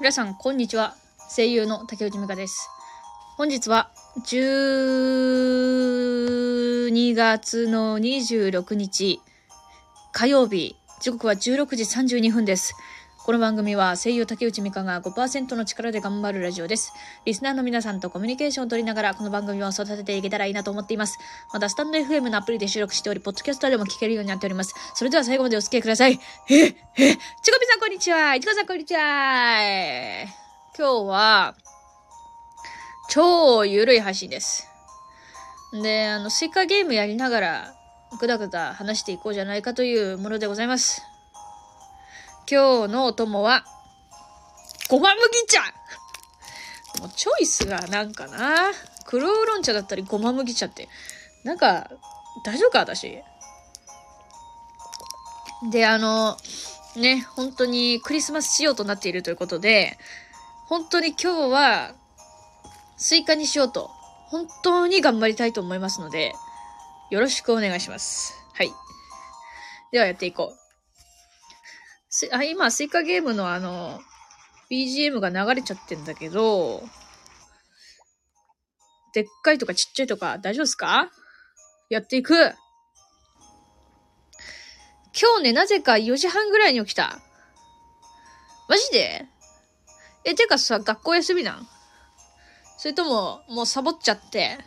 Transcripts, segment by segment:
皆さん、こんにちは。声優の竹内美香です。本日は、12月の26日、火曜日、時刻は16時32分です。この番組は声優竹内美香が5%の力で頑張るラジオです。リスナーの皆さんとコミュニケーションを取りながらこの番組を育てていけたらいいなと思っています。また、スタンド FM のアプリで収録しており、ポッドキャストでも聞けるようになっております。それでは最後までお付き合いください。ええちこみさんこんにちはいちこさんこんにちは今日は、超ゆるい配信です。で、あの、スイカゲームやりながら、ぐだぐだ話していこうじゃないかというものでございます。今日のお供は、ごま麦茶もうチョイスがなんかな。黒ウーロン茶だったりごま麦茶って、なんか、大丈夫か私？で、あの、ね、本当にクリスマス仕様となっているということで、本当に今日は、スイカにしようと、本当に頑張りたいと思いますので、よろしくお願いします。はい。ではやっていこう。あ、今、スイカゲームのあの、BGM が流れちゃってんだけど、でっかいとかちっちゃいとか大丈夫ですか？やっていく。今日ね、なぜか4時半ぐらいに起きた。マジで？え、てかさ、学校休みなん？それとも、もうサボっちゃって、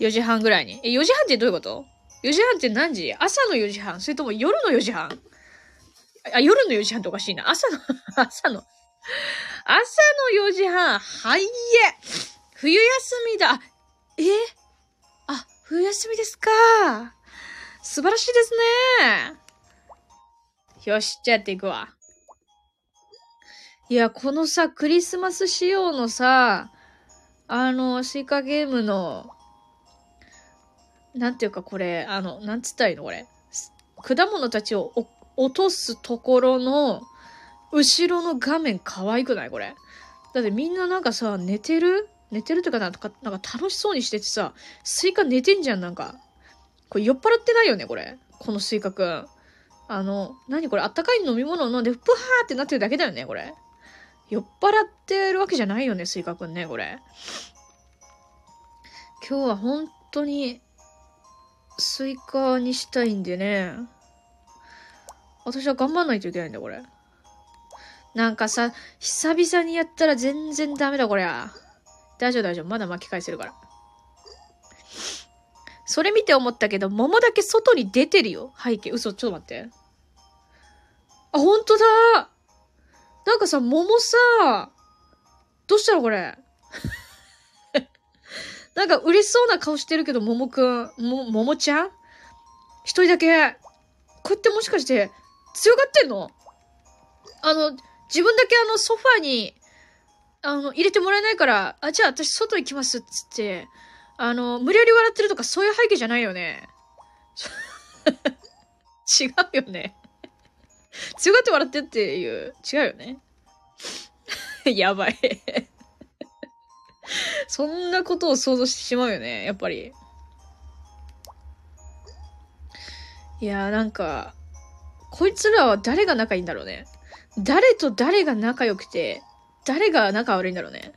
4時半ぐらいに。え、4時半ってどういうこと ?4 時半って何時？朝の4時半？それとも夜の4時半？あ、夜の4時半っておかしいな。朝の、朝の、朝の4時半。はいえ。冬休みだ。えあ、冬休みですか。素晴らしいですね。よし、じゃあやっていくわ。いや、このさ、クリスマス仕様のさ、あの、スイカゲームの、なんていうかこれ、あの、なんつったらいいのこれ？果物たちをお落とすところの、後ろの画面可愛くない？これ。だってみんななんかさ、寝てる？寝てるとかなんか、なんか楽しそうにしててさ、スイカ寝てんじゃん、なんか。これ酔っ払ってないよね、これ。このスイカくん。あの、何これ、あったかい飲み物を飲んで、プハーってなってるだけだよね、これ。酔っ払ってるわけじゃないよね、スイカくんね、これ。今日は本当に、スイカにしたいんでね。私は頑張んないといけないんだ、これ。なんかさ、久々にやったら全然ダメだ、こりゃ。大丈夫、大丈夫。まだ巻き返せるから。それ見て思ったけど、桃だけ外に出てるよ。背景。嘘、ちょっと待って。あ、ほんとだなんかさ、桃さ、どうしたのこれ。なんか嬉しそうな顔してるけど、桃くん、も、桃ちゃん？一人だけ、こうやってもしかして、強がってんの？あの、自分だけあのソファーに、あの、入れてもらえないから、あ、じゃあ私外行きますっつって、あの、無理やり笑ってるとかそういう背景じゃないよね。違うよね。強がって笑ってっていう、違うよね。やばい。そんなことを想像してしまうよね、やっぱり。いやーなんか、こいつらは誰が仲いいんだろうね。誰と誰が仲良くて、誰が仲悪いんだろうね。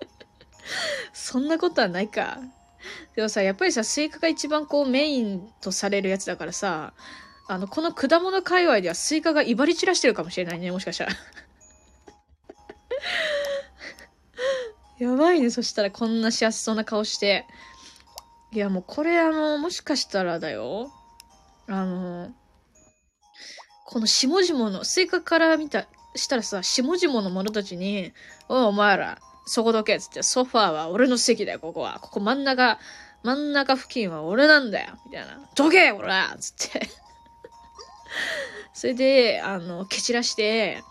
そんなことはないか。でもさ、やっぱりさ、スイカが一番こうメインとされるやつだからさ、あの、この果物界隈ではスイカが威張り散らしてるかもしれないね、もしかしたら。やばいね、そしたらこんな幸せそうな顔して。いや、もうこれあの、もしかしたらだよ。あの、この下々の、スイカから見た、したらさ、下々の者たちに、おい、お前ら、そこどけっつって、ソファーは俺の席だよ、ここは。ここ真ん中、真ん中付近は俺なんだよ、みたいな。どけほらつって。それで、あの、蹴散らして、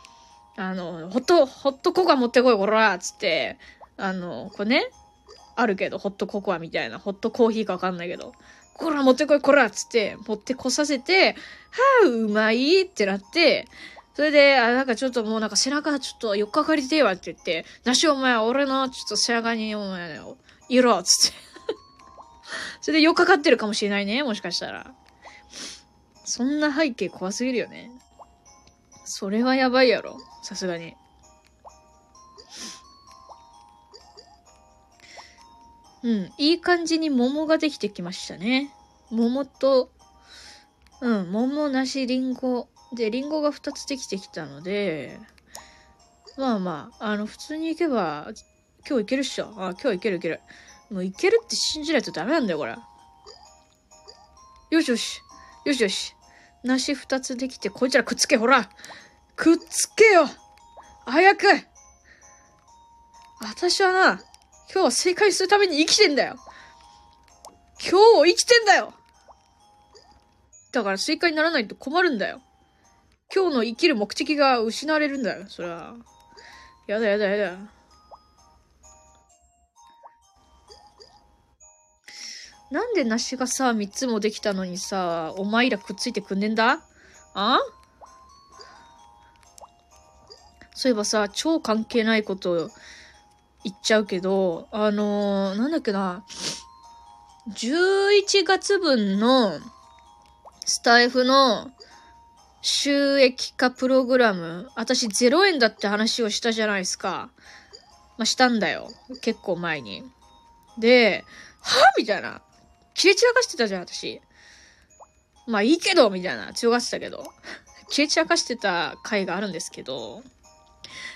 あの、ホット、ホットココア持ってこい、こらつって、あの、これね、あるけど、ホットココアみたいな、ホットコーヒーかわかんないけど、こら持ってこい、こらっつって、持ってこさせて、はあ、うまいってなって、それで、あ、なんかちょっともうなんか背中ちょっと4日かかりてえわって言って、なしお前、俺のちょっと背中にお前、いろつって。それで4日かかってるかもしれないね、もしかしたら。そんな背景怖すぎるよね。それはやばいやろ。さすがに。うん、いい感じに桃ができてきましたね。桃と、うん、桃、梨、リンゴ。で、リンゴが2つできてきたので、まあまあ、あの、普通に行けば、今日いけるっしょ。あ、今日いけるいける。もういけるって信じないとダメなんだよ、これ。よしよし。よしよし。梨2つできて、こいつらくっつけ、ほらくっつけよ早く私はな、今日は正解するために生きてんだよ今日を生きてんだよだから正解にならないと困るんだよ。今日の生きる目的が失われるんだよ、それは。やだやだやだ。なんで梨がさ、三つもできたのにさ、お前らくっついてくんねんだ？あ？そういえばさ、超関係ないこと言っちゃうけど、あのー、なんだっけな、11月分のスタイフの収益化プログラム、私0円だって話をしたじゃないですか。まあ、したんだよ。結構前に。で、はみたいな。切れ散らかしてたじゃん、私。まあいいけどみたいな。強がってたけど。切れ散らかしてた回があるんですけど。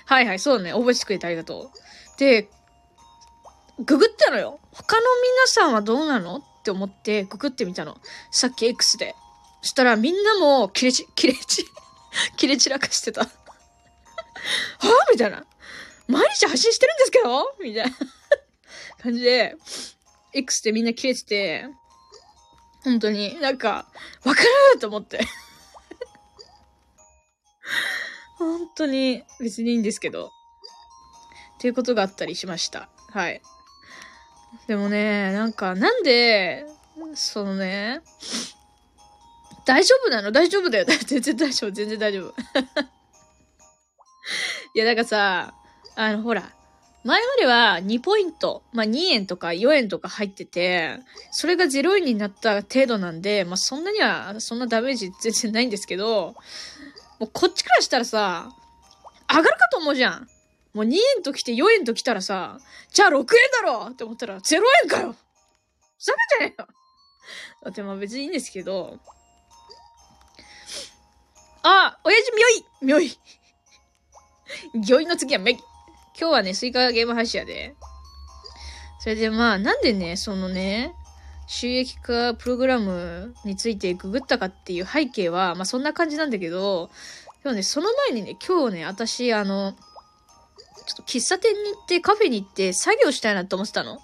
はいはい、そうだね。覚えてくれてありがとう。で、ググったのよ。他の皆さんはどうなのって思ってググってみたの。さっき X で。そしたらみんなも切れち、切れち、切れ散らかしてた。はぁ？みたいな。毎日発信してるんですけど？みたいな感じで、X でみんな切れてて、本当に、なんか、わかると思って。本当に別にいいんですけど。っていうことがあったりしました。はい。でもね、なんか、なんで、そのね、大丈夫なの？大丈夫だよ。全然大丈夫。全然大丈夫。いや、なんかさ、あの、ほら、前までは2ポイント、まあ2円とか4円とか入ってて、それが0円になった程度なんで、まあそんなには、そんなダメージ全然ないんですけど、もうこっちからしたらさ、上がるかと思うじゃん。もう2円と来て4円と来たらさ、じゃあ6円だろって思ったら0円かよ。ふざけてねえよ。だってまあ別にいいんですけど、あ親父みょい。みょい。ぎょいの次はめ今日はね、スイカゲーム配信やで。それでまあ、なんでね、そのね、収益化プログラムについてググったかっていう背景は、まあそんな感じなんだけど、今日ね、その前にね、今日ね、私、あの、ちょっと喫茶店に行ってカフェに行って作業したいなって思ってたの。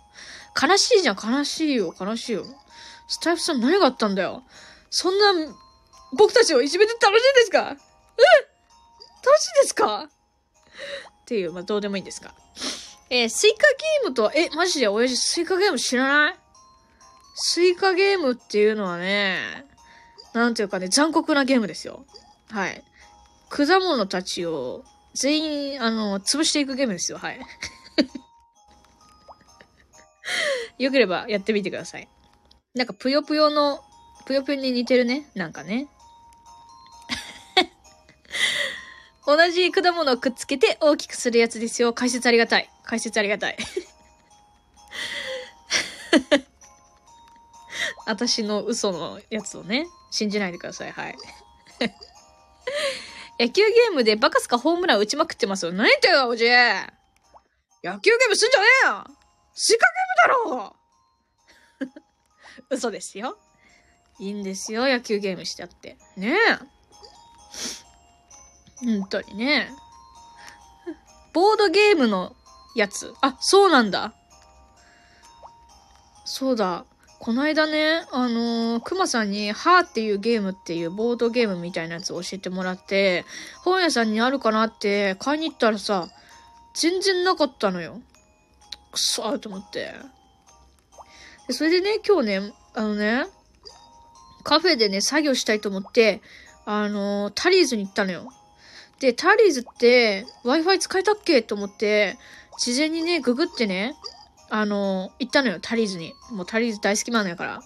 悲しいじゃん、悲しいよ、悲しいよ。スタイフさん何があったんだよ。そんな、僕たちをいじめて楽しいんですか？うん楽しいんですか？っていう、まあ、どうでもいいんですが。えー、スイカゲームとは、え、マジで？親父スイカゲーム知らない？スイカゲームっていうのはね、なんていうかね、残酷なゲームですよ。はい。果物たちを全員、あの、潰していくゲームですよ。はい。よければやってみてください。なんか、ぷよぷよの、ぷよぷよに似てるね。なんかね。同じ果物をくっつけて大きくするやつですよ。解説ありがたい。解説ありがたい。私の嘘のやつをね、信じないでください。はい。野球ゲームでバカすかホームラン打ちまくってますよ。何言ってんの、おじい野球ゲームすんじゃねえよスイカゲームだろ 嘘ですよ。いいんですよ、野球ゲームしちゃって。ねえ。本当にね。ボードゲームのやつ。あ、そうなんだ。そうだ。こないだね、あのー、くまさんに、はーっていうゲームっていうボードゲームみたいなやつを教えてもらって、本屋さんにあるかなって買いに行ったらさ、全然なかったのよ。くそーと思って。でそれでね、今日ね、あのね、カフェでね、作業したいと思って、あのー、タリーズに行ったのよ。で、タリーズって Wi-Fi 使えたっけと思って、事前にね、ググってね、あの、行ったのよ、タリーズに。もうタリーズ大好きマンやから。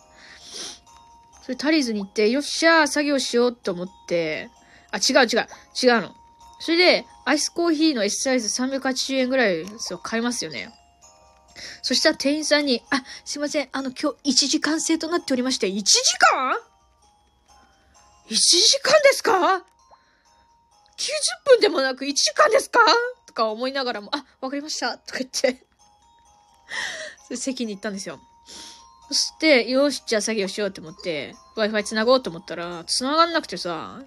それタリーズに行って、よっしゃー、作業しようって思って、あ、違う違う、違うの。それで、アイスコーヒーの S サイズ380円ぐらいですよ、買いますよね。そしたら店員さんに、あ、すいません、あの、今日1時間制となっておりまして、1時間 ?1 時間ですか ?90 分でもなく1時間ですか？とか思いながらも、あ、わかりました。とか言って 席に行ったんですよ。そして、よし、じゃあ作業しようと思って、Wi-Fi 繋ごうと思ったら、繋がんなくてさ、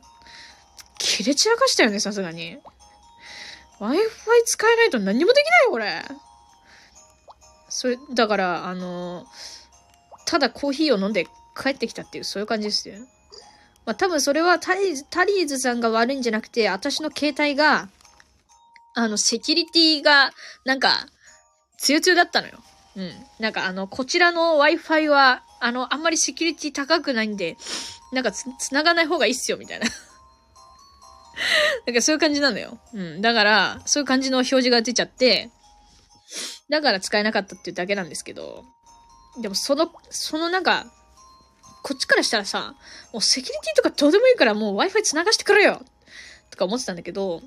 切れ散らかしたよね、さすがに。Wi-Fi 使えないと何もできないよ、これ。それ、だから、あの、ただコーヒーを飲んで帰ってきたっていう、そういう感じですよ。まあ多分それはタリーズ、タリーズさんが悪いんじゃなくて、私の携帯が、あの、セキュリティが、なんか、つよつよだったのよ。うん。なんかあの、こちらの Wi-Fi は、あの、あんまりセキュリティ高くないんで、なんかつ、繋がない方がいいっすよ、みたいな。なんかそういう感じなのよ。うん。だから、そういう感じの表示が出ちゃって、だから使えなかったっていうだけなんですけど、でもその、そのなんか、こっちからしたらさ、もうセキュリティとかどうでもいいからもう Wi-Fi 繋がしてくれよとか思ってたんだけど、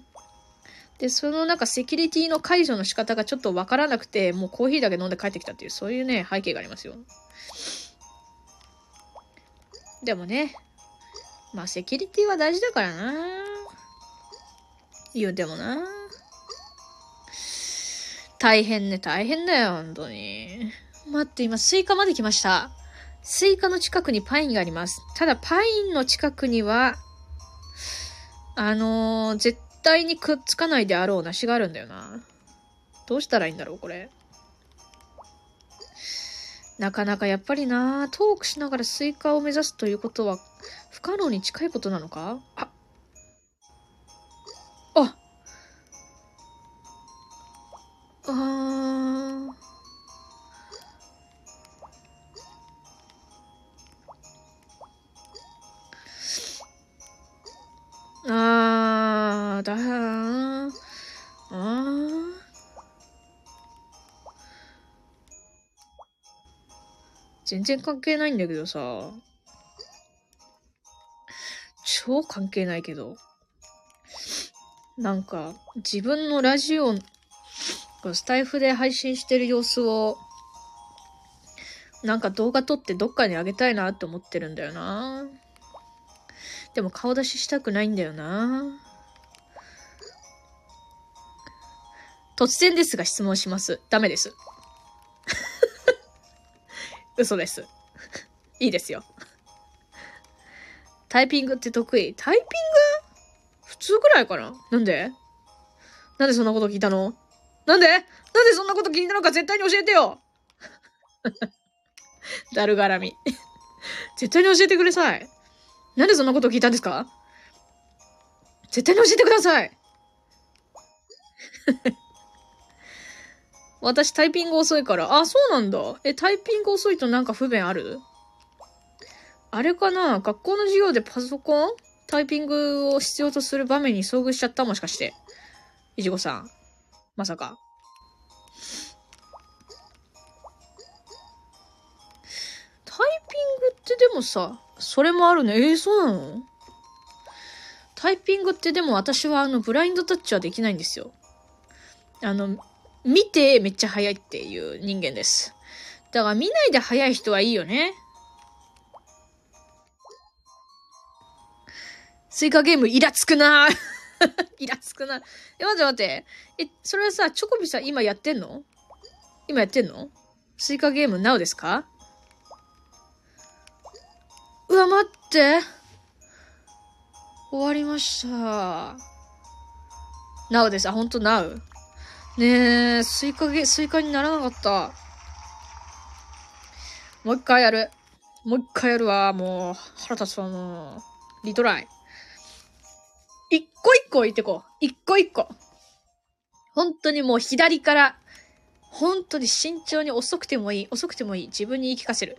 で、そのなんかセキュリティの解除の仕方がちょっとわからなくて、もうコーヒーだけ飲んで帰ってきたっていう、そういうね、背景がありますよ。でもね、まあセキュリティは大事だからな言うてもな大変ね、大変だよ、本当に。待って、今スイカまで来ました。スイカの近くにパインがあります。ただ、パインの近くには、あのー、絶対にくっつかないであろう梨があるんだよな。どうしたらいいんだろう、これ。なかなかやっぱりな、トークしながらスイカを目指すということは不可能に近いことなのか？あ、あ、あ全然関係ないんだけどさ。超関係ないけど。なんか、自分のラジオ、スタイフで配信してる様子を、なんか動画撮ってどっかにあげたいなって思ってるんだよな。でも顔出ししたくないんだよな。突然ですが質問します。ダメです。嘘です。いいですよ。タイピングって得意？タイピング？普通くらいかな？なんで？なんでそんなこと聞いたの？なんで？なんでそんなこと聞いたのか絶対に教えてよ！だるがらみ。絶対に教えてください。なんでそんなこと聞いたんですか？絶対に教えてください！私タイピング遅いから。あ、そうなんだ。え、タイピング遅いとなんか不便ある？あれかな？学校の授業でパソコン？タイピングを必要とする場面に遭遇しちゃった？もしかして。いちごさん。まさか。タイピングってでもさ、それもあるね。えー、そうなの？タイピングってでも私はあの、ブラインドタッチはできないんですよ。あの、見てめっちゃ早いっていう人間です。だから見ないで早い人はいいよね。スイカゲームイラつくな イラつくな。え、待って待って。え、それはさ、チョコビさん今やってんの？今やってんの？スイカゲーム NOW ですか？うわ、待って。終わりました。NOW です。あ、ほんと NOW? ねえ、スイカゲ、スイカにならなかった。もう一回やる。もう一回やるわ。もう、腹立つわ、もう。リトライ。一個一個置いてこう。一個一個。本当にもう左から、本当に慎重に遅くてもいい。遅くてもいい。自分に言い聞かせる。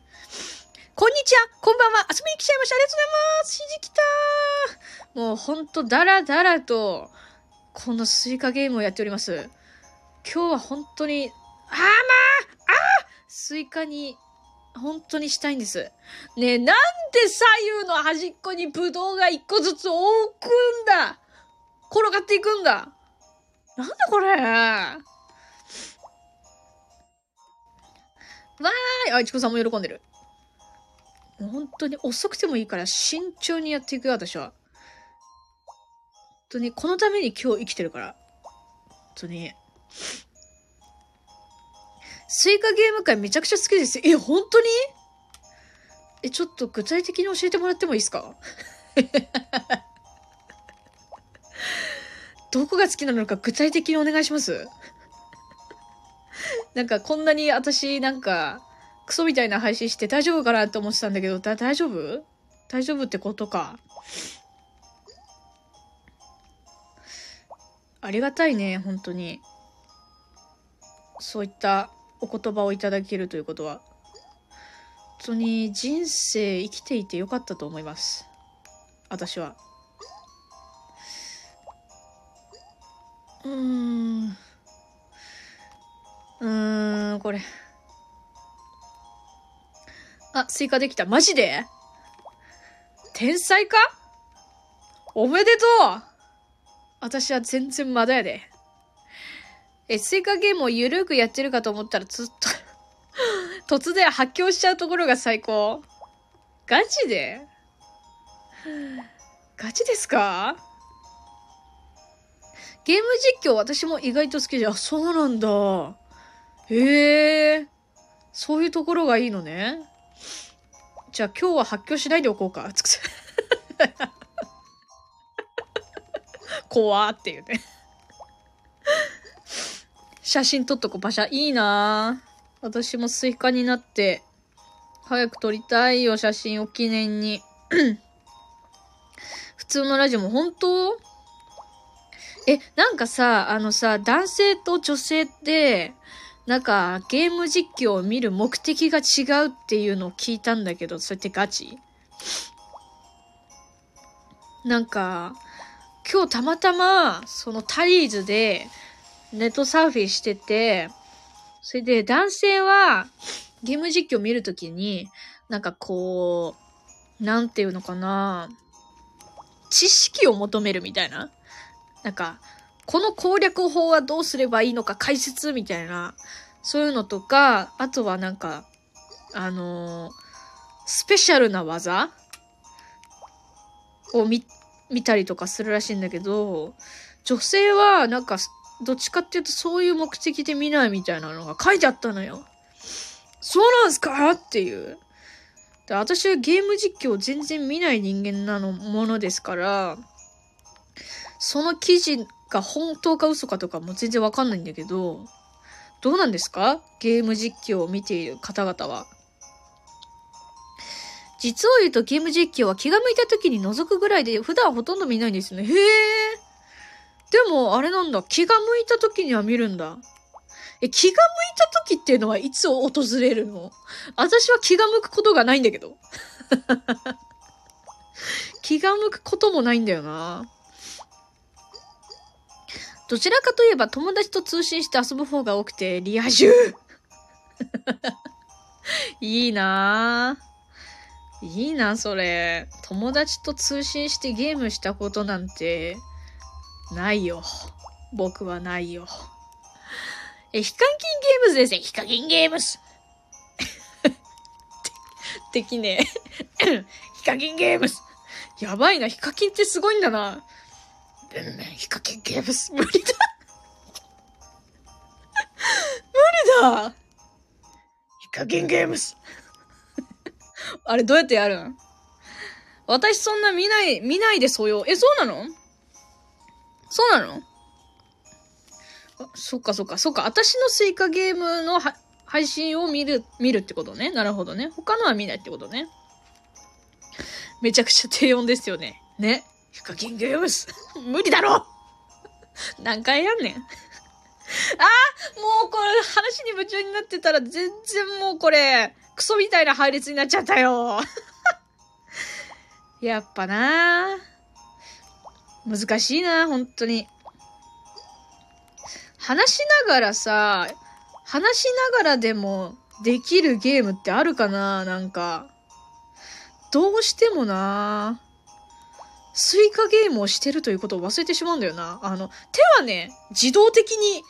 こんにちはこんばんは遊びに来ちゃいましたありがとうございますひじきたもうほんとだらだらと、このスイカゲームをやっております。今日は本当に、あーまああスイカに、本当にしたいんです。ねえ、なんで左右の端っこにブドウが一個ずつ置くんだ？転がっていくんだ？なんだこれ？わーいあ、いちこさんも喜んでる。本当に遅くてもいいから慎重にやっていくよ、私は。本当に、このために今日生きてるから。本当に。スイカゲーム会めちゃくちゃ好きですよ。え、本当に？え、ちょっと具体的に教えてもらってもいいですか？どこが好きなのか具体的にお願いしますなんかこんなに私なんかクソみたいな配信して大丈夫かなって思ってたんだけど、だ大丈夫？大丈夫ってことか。ありがたいね、本当に。そういったお言葉をいただけるということは。本当に人生生きていてよかったと思います。私は。うーん。うーん、これ。あ、追加できた。マジで？天才か？おめでとう私は全然まだやで。え、追加ゲームをゆるくやってるかと思ったらずっと 突然発狂しちゃうところが最高。ガチで？ガチですか？ゲーム実況私も意外と好きで、あ、そうなんだ。へえ。そういうところがいいのね。じゃあ今日は発狂しないでおこうか。怖っていうね。写真撮っとこう、パシャ。いいな私もスイカになって、早く撮りたいよ、写真を記念に。普通のラジオも本当？え、なんかさ、あのさ、男性と女性って、なんか、ゲーム実況を見る目的が違うっていうのを聞いたんだけど、それってガチ？なんか、今日たまたま、そのタリーズでネットサーフィンしてて、それで男性はゲーム実況見るときに、なんかこう、なんていうのかな、知識を求めるみたいな。なんか、この攻略法はどうすればいいのか解説みたいな、そういうのとか、あとはなんか、あのー、スペシャルな技を見、見たりとかするらしいんだけど、女性はなんか、どっちかっていうとそういう目的で見ないみたいなのが書いてあったのよ。そうなんすか？っていう。で私はゲーム実況を全然見ない人間なのものですから、その記事が本当か嘘かとかも全然わかんないんだけど、どうなんですか？ゲーム実況を見ている方々は。実を言うとゲーム実況は気が向いた時に覗くぐらいで普段ほとんど見ないんですよね。へえ。でも、あれなんだ。気が向いた時には見るんだ。え、気が向いた時っていうのはいつ訪れるの？私は気が向くことがないんだけど。気が向くこともないんだよな。どちらかといえば友達と通信して遊ぶ方が多くて、リア充 いいなぁ。いいな、それ。友達と通信してゲームしたことなんて、ないよ。僕はないよ。え、ヒカキンゲームズですね。ヒカキンゲームズ。できねえ。ヒカキンゲームズ。やばいな。ヒカキンってすごいんだな。うん、ヒカキンゲームズ、無理だ。無理だ。ヒカキンゲームズ。あれ、どうやってやるん？私そんな見ない、見ないでそうよ。え、そうなの？そうなの？あ、そっかそっか。そっか。私のスイカゲームの配信を見る、見るってことね。なるほどね。他のは見ないってことね。めちゃくちゃ低音ですよね。ね。ヒカキンゲームス 無理だろ 何回やんねん あもうこれ話に夢中になってたら全然もうこれ、クソみたいな配列になっちゃったよやっぱな難しいな本当に。話しながらさ、話しながらでもできるゲームってあるかななんか。どうしてもなスイカゲームをしてるということを忘れてしまうんだよな。あの、手はね、自動的に、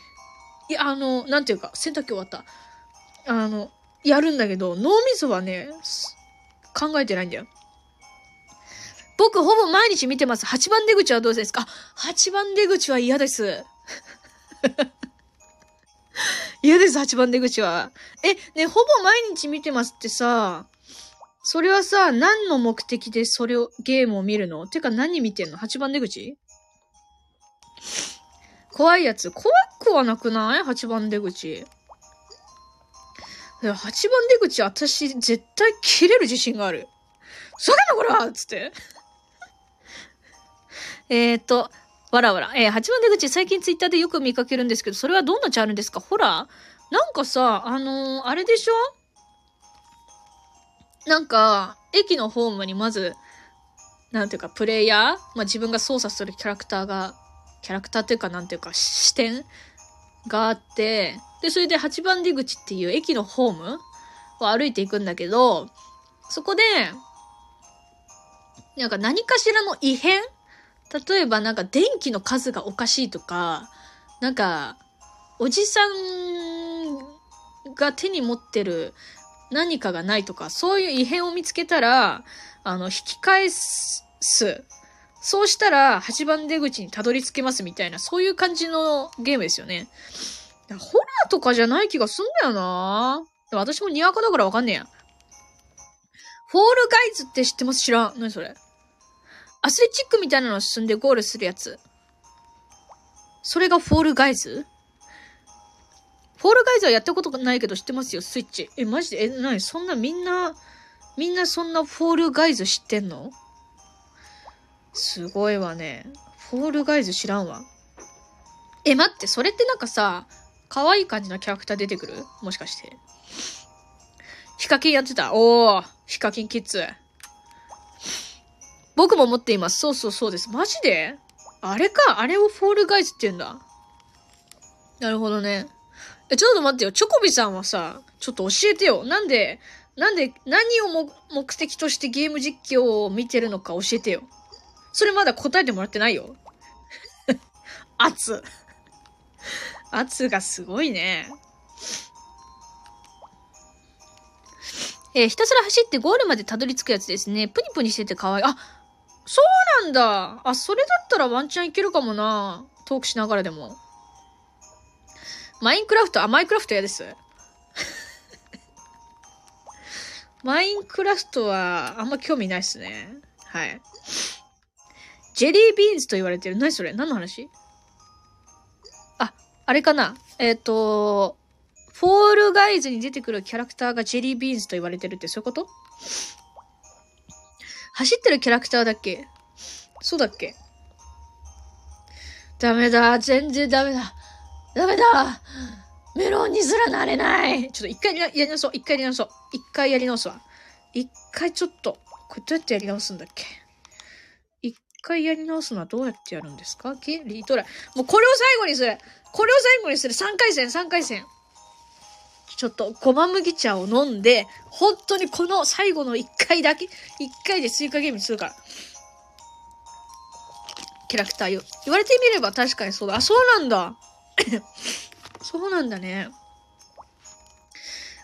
いや、あの、なんていうか、洗濯機終わった。あの、やるんだけど、脳みそはね、考えてないんだよ。僕ほぼ毎日見てます。8番出口はどうですか、8番出口は嫌です。嫌です、8番出口は。え、ね、ほぼ毎日見てますってさ、それはさ、何の目的でそれを、ゲームを見るの？てか何見てんの ?8 番出口？怖いやつ。怖くはなくない ?8 番出口。8番出口、私、絶対切れる自信がある。そげんなこらつって。えっと、わらわら。えー、8番出口、最近ツイッターでよく見かけるんですけど、それはどんなチャンネルですか？ホラーなんかさ、あのー、あれでしょ？なんか、駅のホームにまず、なんていうか、プレイヤー？まあ、自分が操作するキャラクターが、キャラクターっていうか、なんていうか、視点があって、で、それで8番出口っていう駅のホームを歩いていくんだけど、そこで、なんか何かしらの異変例えばなんか電気の数がおかしいとか、なんか、おじさんが手に持ってる何かがないとか、そういう異変を見つけたら、あの、引き返す。そうしたら、8番出口にたどり着けますみたいな、そういう感じのゲームですよね。ホラーとかじゃない気がすんだよな私もにわかだからわかんねえや。フォールガイズって知ってます？知らん。何それ？アスレチックみたいなの進んでゴールするやつ。それがフォールガイズ？フォールガイズはやったことないけど知ってますよ、スイッチ。え、マジで？え、なにそんなみんな、みんなそんなフォールガイズ知ってんの？すごいわね。フォールガイズ知らんわ。え、待って、それってなんかさ、可愛い感じのキャラクター出てくる？もしかして。ヒカキンやってた？おー、ヒカキンキッズ。僕も持っています。そうそうそうです。マジで？あれか？あれをフォールガイズって言うんだ。なるほどね。え、ちょっと待ってよ。チョコビさんはさ、ちょっと教えてよ。なんで、なんで、何をも目的としてゲーム実況を見てるのか教えてよ。それまだ答えてもらってないよ。圧。圧がすごいね。えー、ひたすら走ってゴールまでたどり着くやつですね。プニプニしてて可愛い。あ、そうなんだ。あ、それだったらワンチャンいけるかもな。トークしながらでも。マインクラフト、あ、マインクラフト嫌です。マインクラフトはあんま興味ないっすね。はい。ジェリービーンズと言われてる。何それ？何の話？あ、あれかなえっ、ー、と、フォールガイズに出てくるキャラクターがジェリービーンズと言われてるってそういうこと？走ってるキャラクターだっけ？そうだっけ？ダメだ。全然ダメだ。ダメだメロンにすらなれないちょっと一回やり直そう。一回やり直そう。一回やり直すわ。一回ちょっと、これどうやってやり直すんだっけ？一回やり直すのはどうやってやるんですか？リートライ。もうこれを最後にするこれを最後にする !3 回戦、3回戦ちょっと、ごま麦茶を飲んで、本当にこの最後の一回だけ、一回でスイカゲームにするから。キャラクターよ。言われてみれば確かにそうだ。あ、そうなんだ。そうなんだね。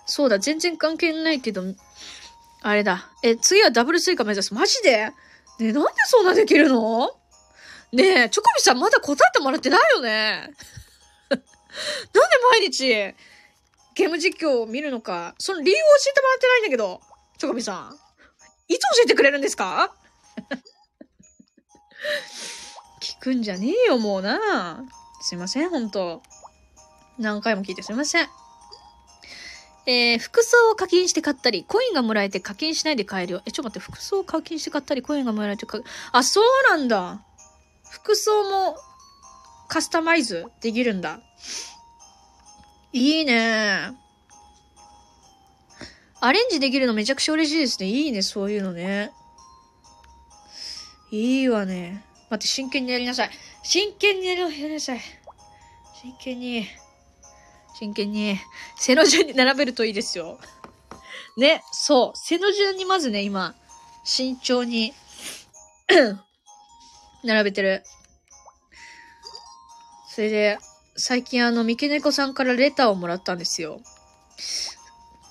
そうだ、全然関係ないけど、あれだ。え、次はダブルスイカ目指す。マジで？ね、なんでそんなできるの？ねえ、チョコビさんまだ答えてもらってないよね。なんで毎日、ゲーム実況を見るのか、その理由を教えてもらってないんだけど、チョコビさん。いつ教えてくれるんですか？聞くんじゃねえよ、もうな。すいません、ほんと。何回も聞いてすいません。えー、服装を課金して買ったり、コインがもらえて課金しないで買えるよ。え、ちょっと待って、服装を課金して買ったり、コインがもらえて買あ、そうなんだ。服装もカスタマイズできるんだ。いいね。アレンジできるのめちゃくちゃ嬉しいですね。いいね、そういうのね。いいわね。待って、真剣にやりなさい。真剣にやりなさい。真剣に。真剣に。背の順に並べるといいですよ。ね、そう。背の順にまずね、今、慎重に 並べてる。それで、最近あの、三毛猫さんからレターをもらったんですよ。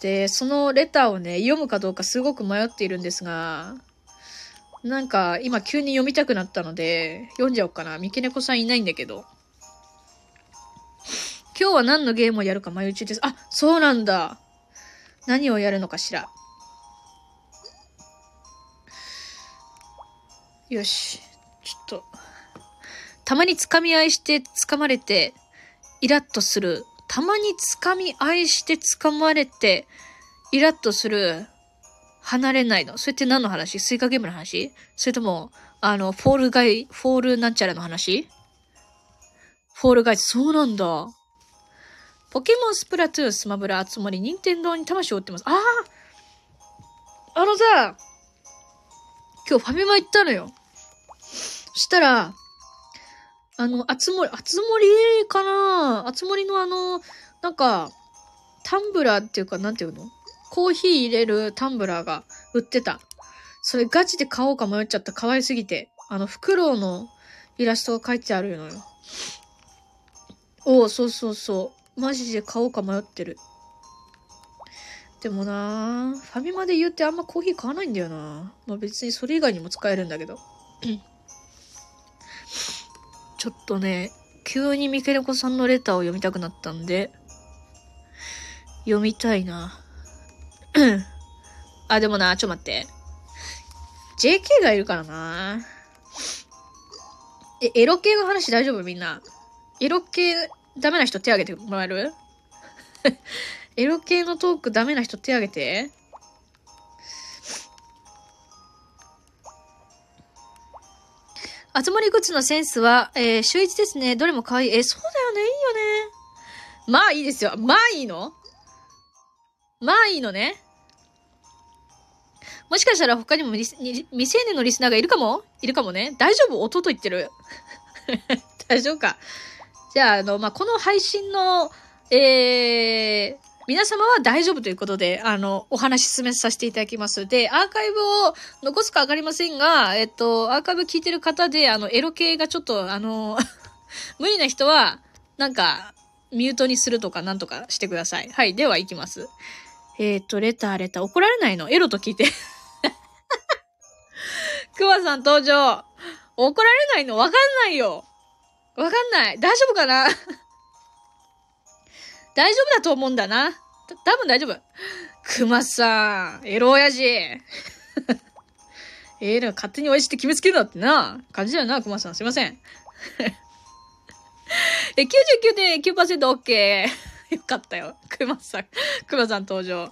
で、そのレターをね、読むかどうかすごく迷っているんですが、なんか今急に読みたくなったので、読んじゃおうかな。三毛猫さんいないんだけど。今日は何のゲームをやるか迷い中です。あ、そうなんだ。何をやるのかしら。よし。ちょっと。たまに掴み合いして掴まれて、イラッとする。たまに掴み合いして掴まれて、イラッとする。離れないの。それって何の話？スイカゲームの話？それとも、あの、フォールガイ、フォールなんちゃらの話？フォールガイズ、そうなんだ。ポケモンスプラトゥーン、スマブラ、つまり、任天堂に魂を売ってます。あああのさ、今日ファミマ行ったのよ。そしたら、あの、あつ森、あつ森かな？あつ森のあの、なんか、タンブラーっていうか、なんていうの？コーヒー入れるタンブラーが売ってた。それガチで買おうか迷っちゃった。可愛すぎて。あの、フクロウのイラストが書いてあるのよ。おお、そうそうそう。マジで買おうか迷ってる。でもなファミマで言うてあんまコーヒー買わないんだよなまあ別にそれ以外にも使えるんだけど。ちょっとね、急にミケネコさんのレターを読みたくなったんで、読みたいな。あ、でもな、ちょっと待って。JK がいるからな。え、エロ系の話大丈夫？みんな。エロ系ダメな人手挙げてもらえる？エロ系のトークダメな人手挙げて。集まりグッズのセンスは、えー、秀逸ですね。どれも可愛い。え、そうだよね。いいよね。まあいいですよ。まあいいの？まあいいのね。もしかしたら他にも未成年のリスナーがいるかも？いるかもね。大丈夫？弟言ってる。大丈夫か？じゃあ、あの、まあ、この配信の、えー、皆様は大丈夫ということで、あの、お話進めさせていただきます。で、アーカイブを残すかわかりませんが、えっと、アーカイブ聞いてる方で、あの、エロ系がちょっと、あの、無理な人は、なんか、ミュートにするとかなんとかしてください。はい。では、行きます。えっ、と、レター、レター。怒られないの？エロと聞いて。クマさん登場。怒られないの？わかんないよ。わかんない。大丈夫かな？大丈夫だと思うんだな。た多分大丈夫。クマさん、エロ親父。え えー、勝手に親父って決めつけるなってな。感じだよな、クマさん。すいません。え、99.9%OK。よかったよ。クマさん、クマさん登場。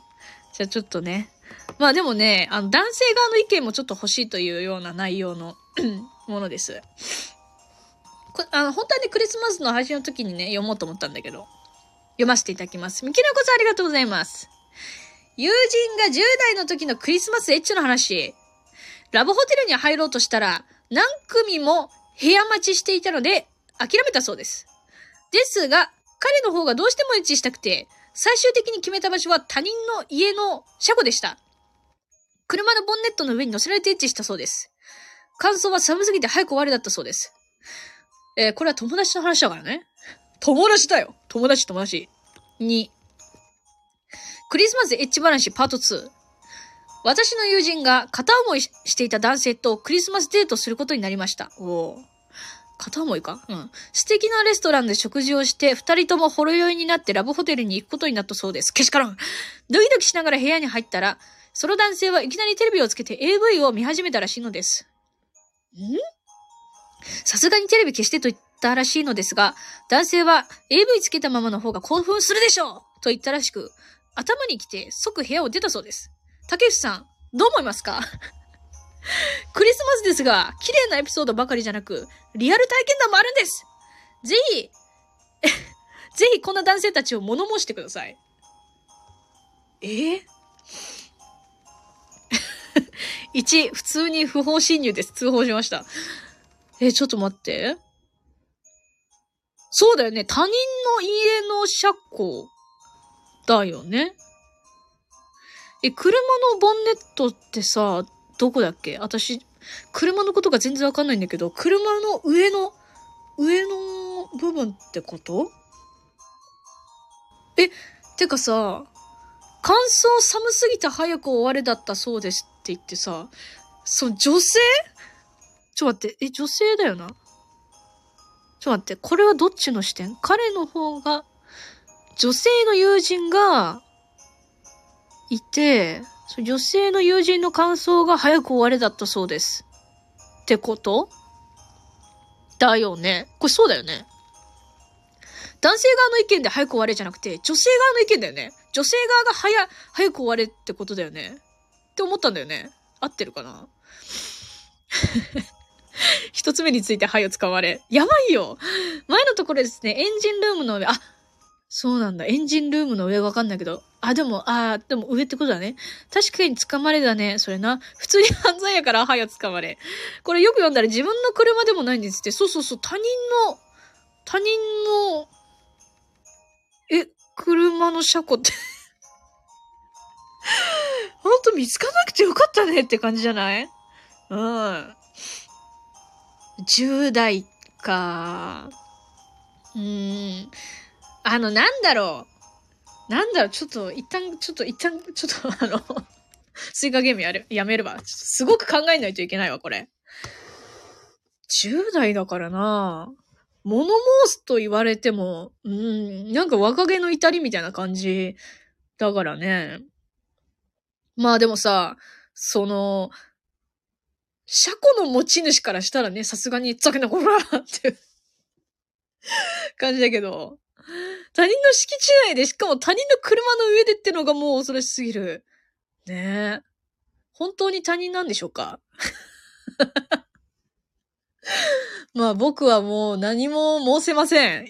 じゃあちょっとね。まあでもね、あの、男性側の意見もちょっと欲しいというような内容の ものです。こあの、本当はね、クリスマスの配信の時にね、読もうと思ったんだけど、読ませていただきます。みきなこさんありがとうございます。友人が10代の時のクリスマスエッチの話。ラブホテルに入ろうとしたら、何組も部屋待ちしていたので、諦めたそうです。ですが、彼の方がどうしてもエッチしたくて、最終的に決めた場所は他人の家の車庫でした。車のボンネットの上に乗せられてエッチしたそうです。感想は寒すぎて早く終わりだったそうです。えー、これは友達の話だからね。友達だよ。友達友達。2。クリスマスエッジ話パート2。私の友人が片思いしていた男性とクリスマスデートすることになりました。お片思いか？うん。素敵なレストランで食事をして、二人ともほろ酔いになってラブホテルに行くことになったそうです。けしからん。ドキドキしながら部屋に入ったら、その男性はいきなりテレビをつけて AV を見始めたらしいのです。ん？さすがにテレビ消してと言ったらしいのですが、男性は AV つけたままの方が興奮するでしょうと言ったらしく、頭に来て即部屋を出たそうです。竹内さん、どう思いますか？クリスマスですが、綺麗なエピソードばかりじゃなく、リアル体験談もあるんですぜひ、ぜひこんな男性たちを物申してください。え？ー、1、普通に不法侵入です。通報しました。え、ちょっと待って。そうだよね。他人の家の車庫だよね。え、車のボンネットってさ、どこだっけ？私、車のことが全然わかんないんだけど、車の上の、上の部分ってこと？え、てかさ、乾燥寒すぎて早く終われだったそうですって言ってさ、その女性？ちょ待って、え、女性だよな？ちょっと待って、これはどっちの視点？彼の方が、女性の友人が、いて、女性の友人の感想が早く終われだったそうです。ってこと？だよね。これそうだよね。男性側の意見で早く終われじゃなくて、女性側の意見だよね。女性側が早、早く終われってことだよね。って思ったんだよね。合ってるかな？一つ目について、はいを使われ。やばいよ前のところですね、エンジンルームの上、あ、そうなんだ。エンジンルームの上わかんないけど。あ、でも、あでも上ってことだね。確かに捕まれだね。それな。普通に犯罪やから、はや捕まれ。これよく読んだら自分の車でもないんですって。そうそうそう。他人の、他人の、え、車の車庫ってほんと見つかなくてよかったねって感じじゃない？うん。10代か。うーん。あの、なんだろう。なんだろう、ちょっと、一旦、ちょっと、一旦、ちょっと、あのスイカゲームやる、やめれば。すごく考えないといけないわ、これ。10代だからな物申すと言われても、うん、なんか若気の至りみたいな感じだからね。まあでもさ、その、車庫の持ち主からしたらね、さすがに、ざけなこらって感じだけど、他人の敷地内で、しかも他人の車の上でってのがもう恐ろしすぎる。ねえ。本当に他人なんでしょうか？まあ僕はもう何も申せません。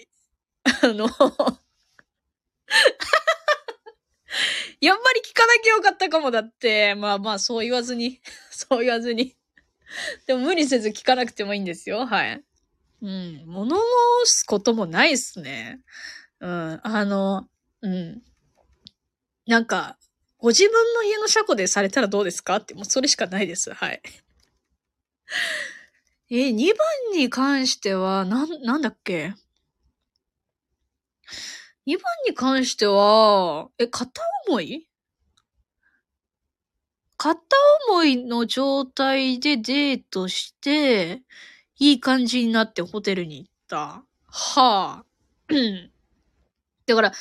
あのやっぱり聞かなきゃよかったかもだって。まあまあそう言わずに。そう言わずに。でも無理せず聞かなくてもいいんですよ。はい。うん。物申すこともないっすね。うん。あの、うん。なんか、ご自分の家の車庫でされたらどうですか？って、もうそれしかないです。はい。え、2番に関しては、なん、なんだっけ ?2 番に関しては、え、片思い？片思いの状態でデートして、いい感じになってホテルに行った。はあ。だから、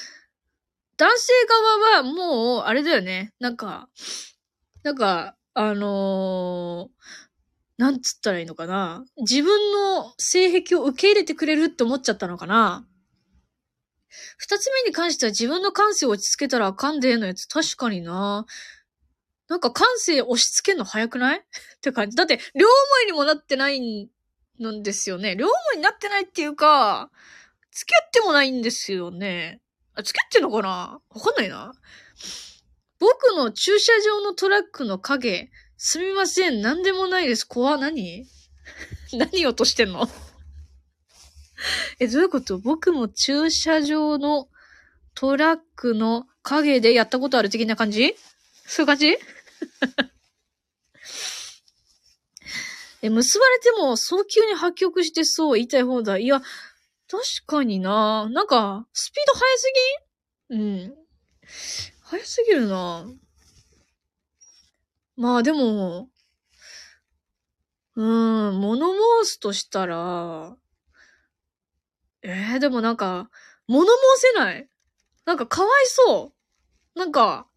男性側はもう、あれだよね。なんか、なんか、あのー、なんつったらいいのかな。自分の性癖を受け入れてくれるって思っちゃったのかな。二つ目に関しては自分の感性を落ち着けたらあかんでのやつ確かにな。なんか感性押し付けんの早くない？って感じ。だって、両思いにもなってないんですよね。両思いになってないっていうか、付き合ってもないんですよね。あ、付き合ってんのかな？わかんないな。僕の駐車場のトラックの影、すみません、なんでもないです。怖何？何をとしてんの？え、どういうこと？僕も駐車場のトラックの影でやったことある的な感じ？そういう感じ？え、結ばれても早急に破局してそう言いたい放題。いや、確かにな。なんか、スピード速すぎうん。速すぎるな。まあでも、うーん、物申すとしたら、えー、でもなんか、物申せない。なんかかわいそう。なんか、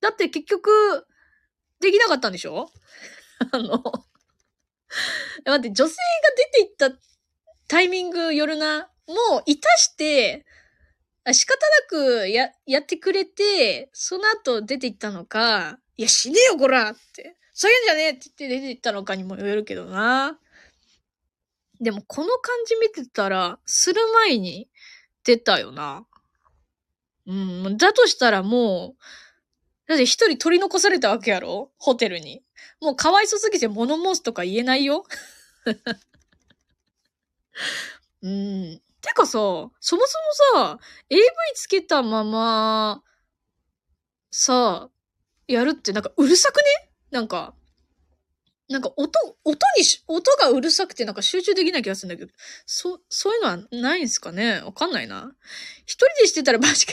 だって結局、できなかったんでしょ？あの 待って、女性が出て行ったタイミングよるな？もう、いたして、仕方なくや、やってくれて、その後出て行ったのか、いや、死ねよ、こらって。そういうんじゃねえって言って出て行ったのかにも言えるけどな。でも、この感じ見てたら、する前に出たよな。うん、だとしたらもう、だって一人取り残されたわけやろ？ホテルに。もうかわいそすぎて物申すとか言えないよ？うん。てかさ、そもそもさ、AV つけたまま、さ、やるってなんかうるさくね？なんか、なんか音、音にし、音がうるさくてなんか集中できない気がするんだけど、そ、そういうのはないんすかね？わかんないな。一人でしてたらマジか。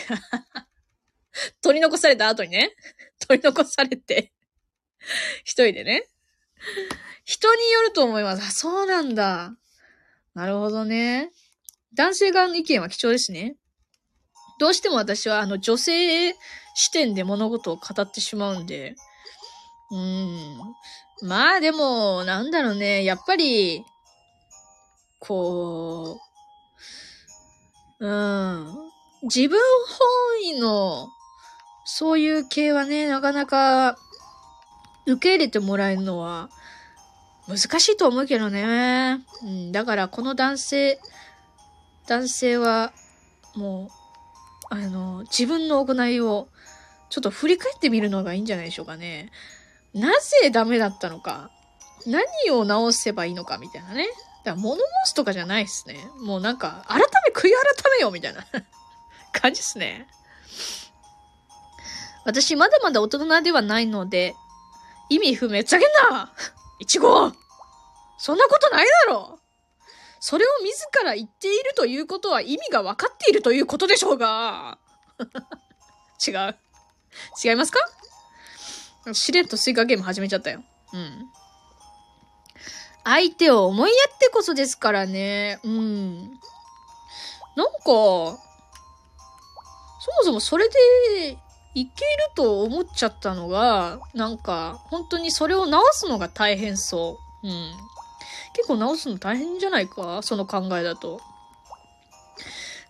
取り残された後にね。取り残されて、一人でね。人によると思います。あ、そうなんだ。なるほどね。男性側の意見は貴重ですね。どうしても私はあの女性視点で物事を語ってしまうんで。うん。まあでも、なんだろうね。やっぱり、こう、うん。自分本位の、そういう系はね、なかなか受け入れてもらえるのは難しいと思うけどね。うん、だからこの男性、男性はもう、あの、自分の行いをちょっと振り返ってみるのがいいんじゃないでしょうかね。なぜダメだったのか。何を直せばいいのかみたいなね。だから物申すとかじゃないですね。もうなんか、改め、悔い改めようみたいな 感じですね。私、まだまだ大人ではないので、意味不明。ざけんな いちごそんなことないだろそれを自ら言っているということは意味が分かっているということでしょうが。違う。違いますか？しれっとスイカゲーム始めちゃったよ。うん。相手を思いやってこそですからね。うん。なんか、そもそもそれでいけると思っちゃったのが、なんか、本当にそれを直すのが大変そう。うん。結構直すの大変じゃないか？その考えだと。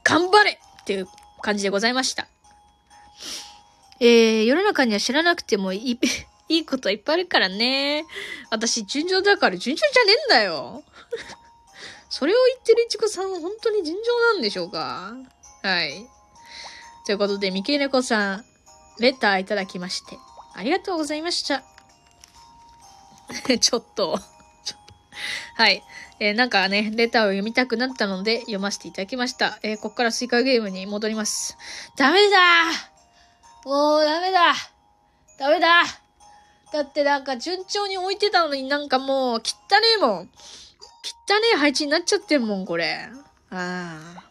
頑張れっていう感じでございました。えー、世の中には知らなくてもいい、いいこといっぱいあるからね。私、順調だから順調じゃねえんだよ。それを言ってるいちこさんは本当に順調なんでしょうか？はい。ということで、三毛猫さん、レターいただきまして、ありがとうございました。ちょっとはい。えー、なんかね、レターを読みたくなったので読ませていただきました。えー、こっからスイカゲームに戻ります。ダメだもうダメだダメだだってなんか順調に置いてたのになんかもう、汚ねえもん。汚ねえ配置になっちゃってんもん、これ。ああ。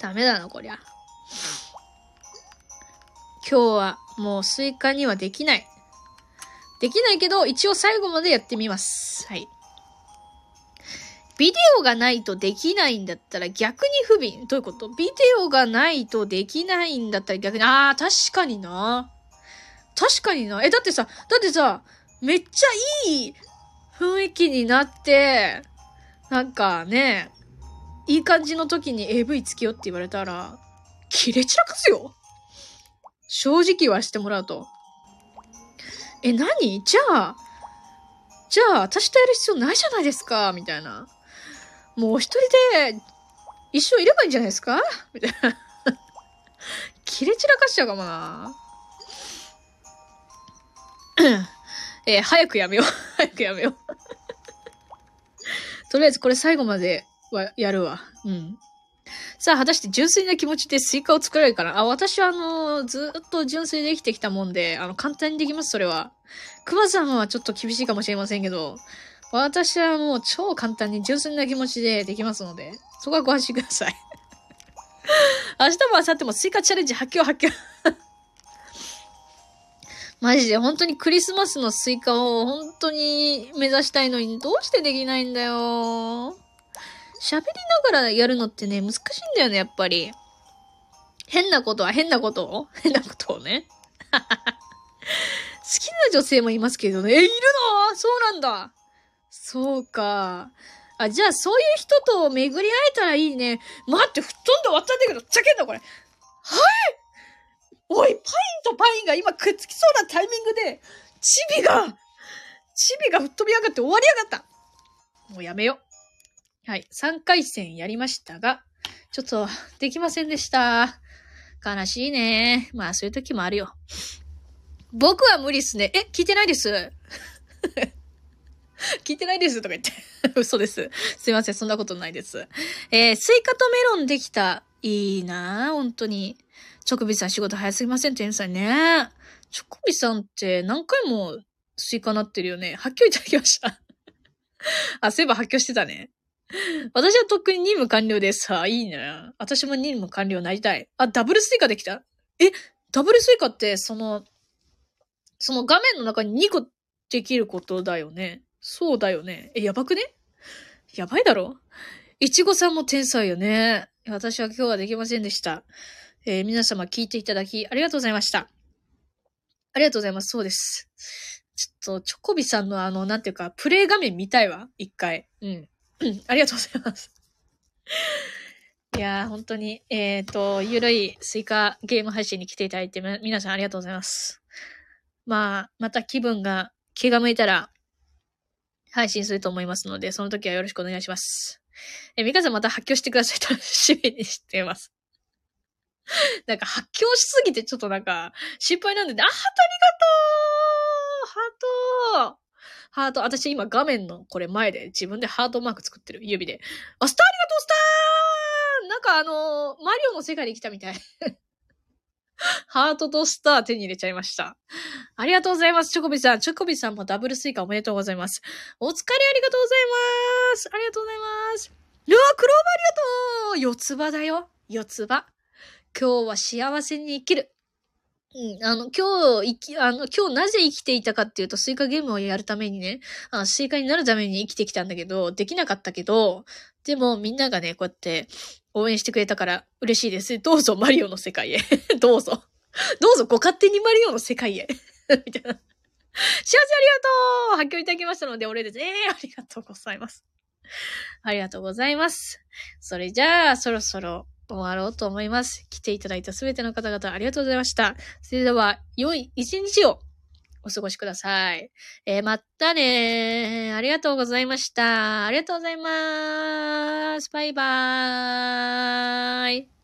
ダメだな、こりゃ。今日はもうスイカにはできない。できないけど、一応最後までやってみます。はい。ビデオがないとできないんだったら逆に不憫。どういうこと？ビデオがないとできないんだったら逆に、ああ、確かにな。確かにな。え、だってさ、だってさ、めっちゃいい雰囲気になって、なんかね、いい感じの時に AV つけよって言われたら、切れ散らかすよ。正直はしてもらうと。え、何？じゃあ、じゃあ、私とやる必要ないじゃないですか？みたいな。もう一人で、一生いればいいんじゃないですか？みたいな。切れ散らかしちゃうかもな。えー、早くやめよう。早くやめよう。とりあえずこれ最後まではやるわ。うん。さあ、果たして純粋な気持ちでスイカを作られるかな？あ、私はあのー、ずっと純粋で生きてきたもんで、あの、簡単にできます、それは。熊さんはちょっと厳しいかもしれませんけど、私はもう超簡単に純粋な気持ちでできますので、そこはご安心ください。明日も明後日もスイカチャレンジ発狂発狂 マジで本当にクリスマスのスイカを本当に目指したいのにどうしてできないんだよ。喋りながらやるのってね、難しいんだよね、やっぱり。変なことは変なことを 変なことをね。好きな女性もいますけどね。え、いるの？そうなんだ。そうか。あ、じゃあそういう人と巡り会えたらいいね。待って、吹っ飛んで終わったんだけど、ざけんな、これ。はいおい、パインとパインが今くっつきそうなタイミングで、チビが、チビが吹っ飛び上がって終わりやがった。もうやめよう。はい。3回戦やりましたが、ちょっとできませんでした。悲しいね。まあそういう時もあるよ。僕は無理っすね。え、聞いてないです。聞いてないですとか言って。嘘です。すいません、そんなことないです。えー、スイカとメロンできた。いいな本当に。チョコビさん仕事早すぎません天才ね。チョコビさんって何回もスイカなってるよね。発狂いただきました。あ、そういえば発狂してたね。私はとっくに任務完了です。あ、いいね。私も任務完了なりたい。あ、ダブルスイカできた？え、ダブルスイカって、その、その画面の中に2個できることだよね。そうだよね。え、やばくね？やばいだろ？いちごさんも天才よね。私は今日はできませんでした。えー皆様聞いていただきありがとうございました。ありがとうございます。そうです。ちょっと、チョコビさんのあの、なんていうか、プレイ画面見たいわ。一回。うん。うんありがとうございます。いやー、本当に、えっ、と、ゆるいスイカゲーム配信に来ていただいて、皆さんありがとうございます。まあ、また気分が、気が向いたら、配信すると思いますので、その時はよろしくお願いします。え、ミカさんまた発狂してください。楽しみにしています。なんか発狂しすぎてちょっとなんか心配なんで、あ、ハートありがとうハートハート、私今画面のこれ前で自分でハートマーク作ってる指で。あ、スターありがとうスターなんかあのーマリオの世界に来たみたい。ハートとスター手に入れちゃいました。ありがとうございます、チョコビさん。チョコビさんもダブルスイカおめでとうございます。お疲れありがとうございます。ありがとうございます。うわ、クローバーありがとう四つ葉だよ。四つ葉。今日は幸せに生きる。うん、あの、今日、生き、あの、今日なぜ生きていたかっていうと、スイカゲームをやるためにね、あ、スイカになるために生きてきたんだけど、できなかったけど、でもみんながね、こうやって応援してくれたから嬉しいです。どうぞマリオの世界へ。どうぞ。どうぞご勝手にマリオの世界へ。みたいな。幸せありがとう発狂いただきましたので、お礼です。ええー、ありがとうございます。ありがとうございます。それじゃあ、そろそろ終わろうと思います。来ていただいたすべての方々ありがとうございました。それでは、良い一日をお過ごしください。えーまたね。ありがとうございました。ありがとうございます。バイバーイ。